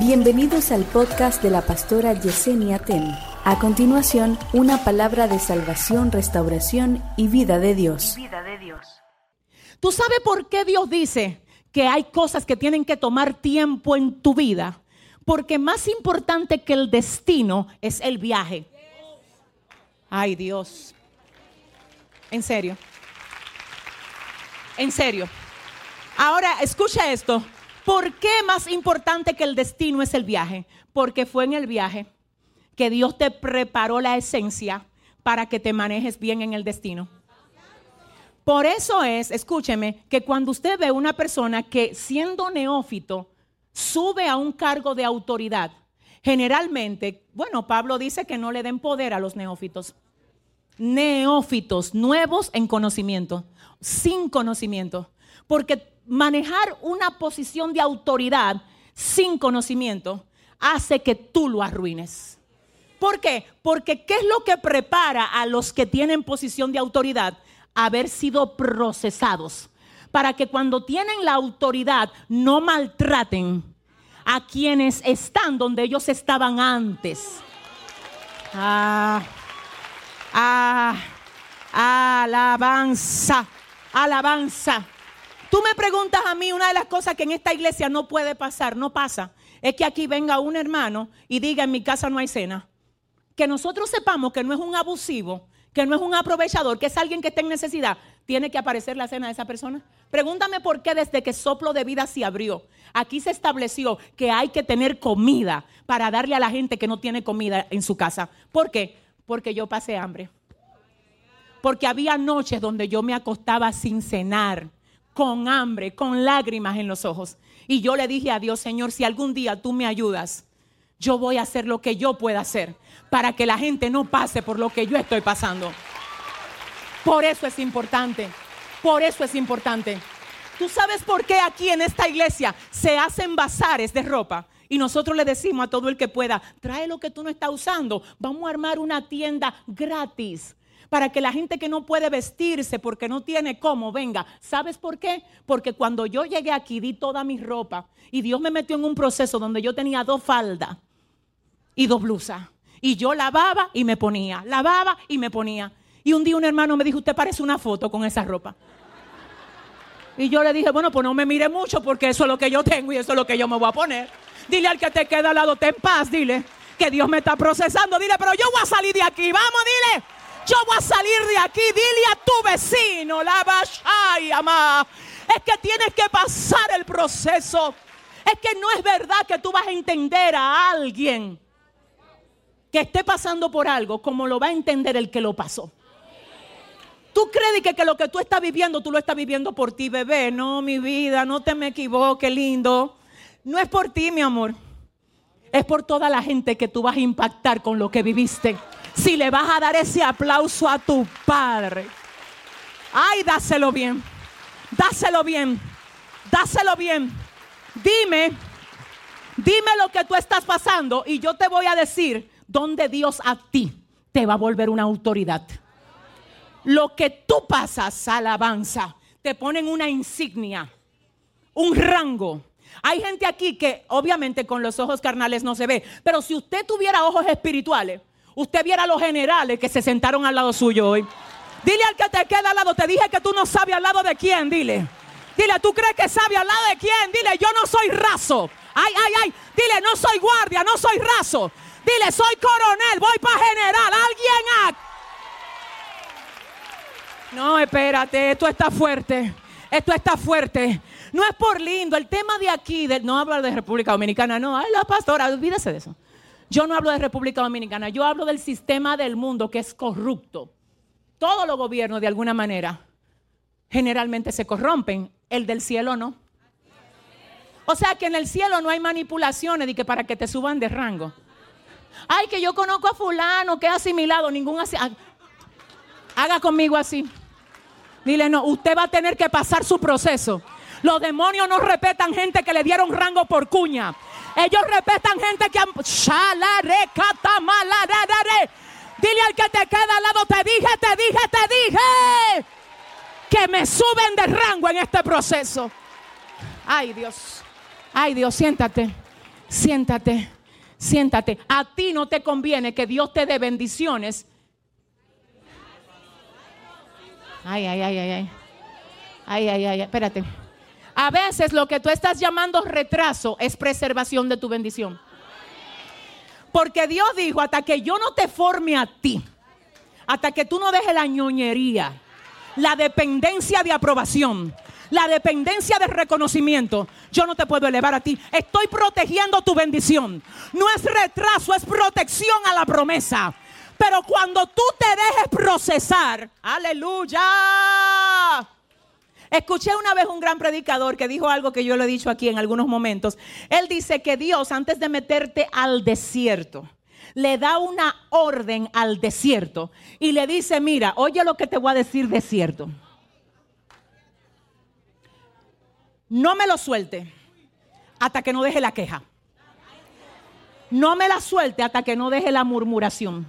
Bienvenidos al podcast de la pastora Yesenia Ten. A continuación, una palabra de salvación, restauración y vida de Dios. Vida de Dios. ¿Tú sabes por qué Dios dice que hay cosas que tienen que tomar tiempo en tu vida? Porque más importante que el destino es el viaje. Ay Dios. En serio. En serio. Ahora, escucha esto. ¿Por qué más importante que el destino es el viaje? Porque fue en el viaje que Dios te preparó la esencia para que te manejes bien en el destino. Por eso es, escúcheme, que cuando usted ve una persona que siendo neófito sube a un cargo de autoridad, generalmente, bueno, Pablo dice que no le den poder a los neófitos. Neófitos, nuevos en conocimiento, sin conocimiento. Porque manejar una posición de autoridad sin conocimiento hace que tú lo arruines. ¿Por qué? Porque ¿qué es lo que prepara a los que tienen posición de autoridad? Haber sido procesados. Para que cuando tienen la autoridad no maltraten a quienes están donde ellos estaban antes. Ah, ah, alabanza, alabanza. Tú me preguntas a mí una de las cosas que en esta iglesia no puede pasar, no pasa, es que aquí venga un hermano y diga en mi casa no hay cena. Que nosotros sepamos que no es un abusivo, que no es un aprovechador, que es alguien que está en necesidad, tiene que aparecer la cena de esa persona. Pregúntame por qué desde que soplo de vida se abrió, aquí se estableció que hay que tener comida para darle a la gente que no tiene comida en su casa. ¿Por qué? Porque yo pasé hambre. Porque había noches donde yo me acostaba sin cenar con hambre, con lágrimas en los ojos. Y yo le dije a Dios, Señor, si algún día tú me ayudas, yo voy a hacer lo que yo pueda hacer para que la gente no pase por lo que yo estoy pasando. Por eso es importante, por eso es importante. ¿Tú sabes por qué aquí en esta iglesia se hacen bazares de ropa? Y nosotros le decimos a todo el que pueda, trae lo que tú no estás usando, vamos a armar una tienda gratis para que la gente que no puede vestirse porque no tiene cómo venga. ¿Sabes por qué? Porque cuando yo llegué aquí di toda mi ropa y Dios me metió en un proceso donde yo tenía dos faldas y dos blusas. Y yo lavaba y me ponía, lavaba y me ponía. Y un día un hermano me dijo, usted parece una foto con esa ropa. Y yo le dije, bueno, pues no me mire mucho porque eso es lo que yo tengo y eso es lo que yo me voy a poner. Dile al que te queda al lado, ten paz, dile que Dios me está procesando. Dile, pero yo voy a salir de aquí, vamos, dile. Yo voy a salir de aquí. Dile a tu vecino, la ay, amá. Es que tienes que pasar el proceso. Es que no es verdad que tú vas a entender a alguien que esté pasando por algo como lo va a entender el que lo pasó. ¿Tú crees que, que, lo que tú estás viviendo, tú lo estás viviendo por ti, bebé? No, mi vida, no te me equivoques, lindo. No es por ti, mi amor. Es por toda la gente que tú vas a impactar con lo que viviste si le vas a dar ese aplauso a tu padre. Ay, dáselo bien. Dáselo bien. Dáselo bien. Dime, dime lo que tú estás pasando y yo te voy a decir dónde Dios a ti te va a volver una autoridad. Lo que tú pasas, alabanza, te ponen una insignia, un rango. Hay gente aquí que obviamente con los ojos carnales no se ve, pero si usted tuviera ojos espirituales, usted viera a los generales que se sentaron al lado suyo hoy. Dile al que te queda al lado, te dije que tú no sabes al lado de quién, dile. Dile, ¿tú crees que sabe al lado de quién? Dile, yo no soy raso. Ay, ay, ay. Dile, no soy guardia, no soy raso. Dile, soy coronel, voy para general. Alguien No, espérate, esto está fuerte. Esto está fuerte. No es por lindo. El tema de aquí, no habla de República Dominicana, no. Ay, la pastora, olvídese de eso. Yo no hablo de República Dominicana, yo hablo del sistema del mundo que es corrupto. Todos los gobiernos de alguna manera generalmente se corrompen, el del cielo no. O sea que en el cielo no hay manipulaciones de que para que te suban de rango. Ay, que yo conozco a fulano que ha asimilado, ningún así. Haga conmigo así. Dile, no, usted va a tener que pasar su proceso. Los demonios no respetan gente que le dieron rango por cuña. Ellos respetan gente que han... Dile al que te queda al lado, te dije, te dije, te dije que me suben de rango en este proceso. Ay Dios, ay Dios, siéntate, Siéntate, siéntate. A ti no te conviene que Dios te dé bendiciones. Ay, ay, ay, ay, ay. Ay, ay, ay, espérate. A veces lo que tú estás llamando retraso es preservación de tu bendición. Porque Dios dijo, hasta que yo no te forme a ti, hasta que tú no dejes la ñoñería, la dependencia de aprobación, la dependencia de reconocimiento, yo no te puedo elevar a ti. Estoy protegiendo tu bendición. No es retraso, es protección a la promesa. Pero cuando tú te dejes procesar, aleluya. Escuché una vez un gran predicador que dijo algo que yo le he dicho aquí en algunos momentos. Él dice que Dios, antes de meterte al desierto, le da una orden al desierto y le dice, mira, oye lo que te voy a decir desierto. No me lo suelte hasta que no deje la queja. No me la suelte hasta que no deje la murmuración.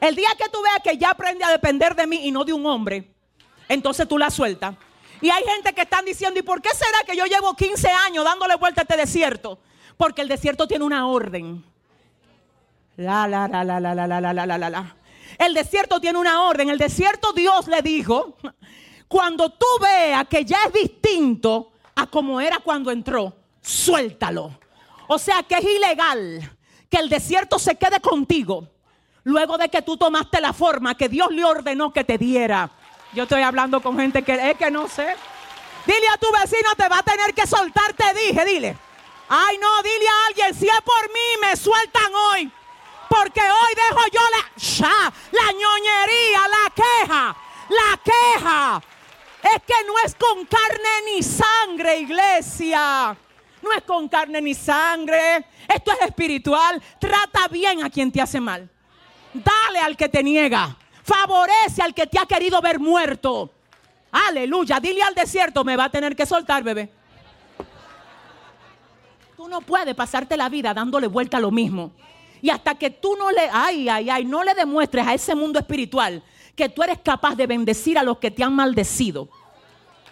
El día que tú veas que ya aprende a depender de mí y no de un hombre, entonces tú la sueltas. Y hay gente que están diciendo, ¿y por qué será que yo llevo 15 años dándole vuelta a este desierto? Porque el desierto tiene una orden. La, la, la, la, la, la, la, la, la, la. El desierto tiene una orden. El desierto Dios le dijo, cuando tú veas que ya es distinto a como era cuando entró, suéltalo. O sea que es ilegal que el desierto se quede contigo luego de que tú tomaste la forma que Dios le ordenó que te diera. Yo estoy hablando con gente que es que no sé. Dile a tu vecino, te va a tener que soltar, te dije, dile. Ay, no, dile a alguien, si es por mí, me sueltan hoy. Porque hoy dejo yo la, la ñoñería, la queja, la queja. Es que no es con carne ni sangre, iglesia. No es con carne ni sangre. Esto es espiritual. Trata bien a quien te hace mal. Dale al que te niega. Favorece al que te ha querido ver muerto. Aleluya. Dile al desierto, me va a tener que soltar, bebé. Tú no puedes pasarte la vida dándole vuelta a lo mismo. Y hasta que tú no le, ay, ay, ay, no le demuestres a ese mundo espiritual que tú eres capaz de bendecir a los que te han maldecido.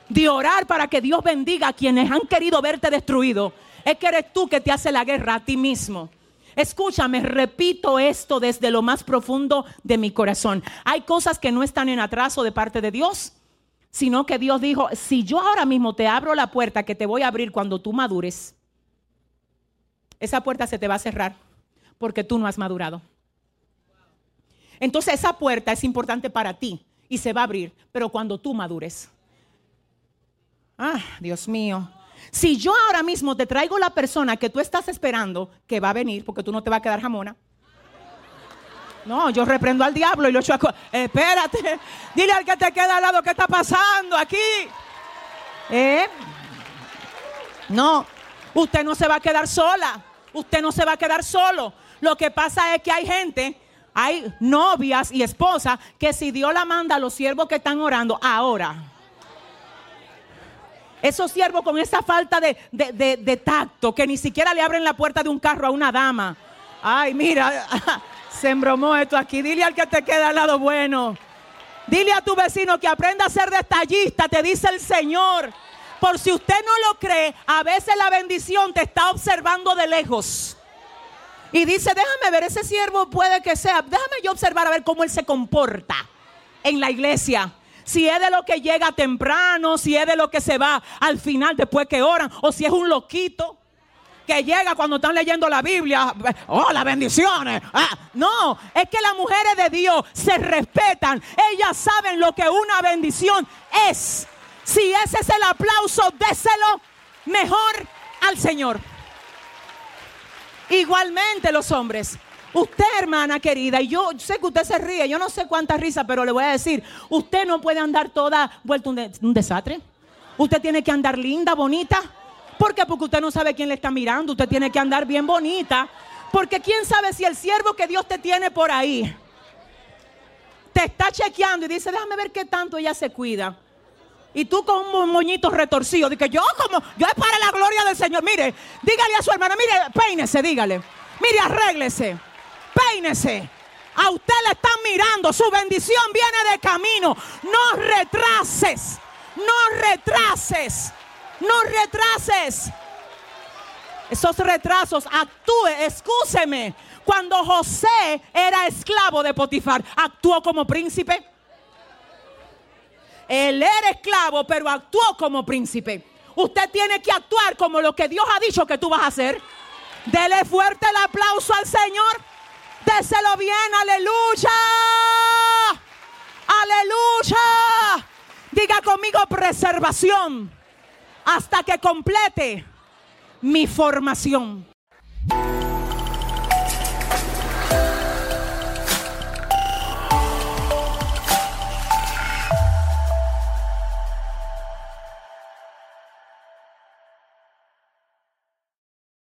De orar para que Dios bendiga a quienes han querido verte destruido. Es que eres tú que te hace la guerra a ti mismo. Escúchame, repito esto desde lo más profundo de mi corazón. Hay cosas que no están en atraso de parte de Dios, sino que Dios dijo, si yo ahora mismo te abro la puerta que te voy a abrir cuando tú madures, esa puerta se te va a cerrar porque tú no has madurado. Entonces esa puerta es importante para ti y se va a abrir, pero cuando tú madures. Ah, Dios mío. Si yo ahora mismo te traigo la persona que tú estás esperando que va a venir, porque tú no te vas a quedar jamona. No, yo reprendo al diablo y lo echo a... Espérate, dile al que te queda al lado qué está pasando aquí. ¿Eh? No, usted no se va a quedar sola. Usted no se va a quedar solo. Lo que pasa es que hay gente, hay novias y esposas que si Dios la manda a los siervos que están orando ahora esos siervos con esa falta de, tacto, que ni siquiera le abren la puerta de un carro a una dama. Ay, mira, se embromó esto aquí. Dile al que te queda al lado bueno. Dile a tu vecino que aprenda a ser detallista, te dice el Señor. Por si usted no lo cree, a veces la bendición te está observando de lejos. Y dice, déjame ver, ese siervo puede que sea, déjame yo observar a ver cómo él se comporta en la iglesia si es de lo que llega temprano, si es de lo que se va al final después que oran, o si es un loquito que llega cuando están leyendo la Biblia, oh, las bendiciones. Ah, no, es que las mujeres de Dios se respetan, ellas saben lo que una bendición es. Si ese es el aplauso, déselo mejor al Señor. Igualmente los hombres, Usted, hermana querida, y yo sé que usted se ríe, yo no sé cuánta risa, pero le voy a decir, usted no puede andar toda vuelta un, un desastre. Usted tiene que andar linda, bonita. ¿Por qué? Porque usted no sabe quién le está mirando. Usted tiene que andar bien bonita. Porque quién sabe si el siervo que Dios te tiene por ahí te está chequeando y dice, déjame ver qué tanto ella se cuida. Y tú con un moñito retorcido, que yo como, yo es para la gloria del Señor. Mire, dígale a su hermana, mire, peínese, dígale. Mire, arréglese peínese. A usted le están mirando, su bendición viene de camino. No retrases, no retrases, no retrases. esos retrasos, actúe, excúseme. Cuando José era esclavo de Potifar, actuó como príncipe. Él era esclavo, pero actuó como príncipe. Usted tiene que actuar como lo que Dios ha dicho que tú vas a hacer. Dele fuerte el aplauso al Señor. Déselo bien, aleluya. Aleluya. Diga conmigo preservación hasta que complete mi formación.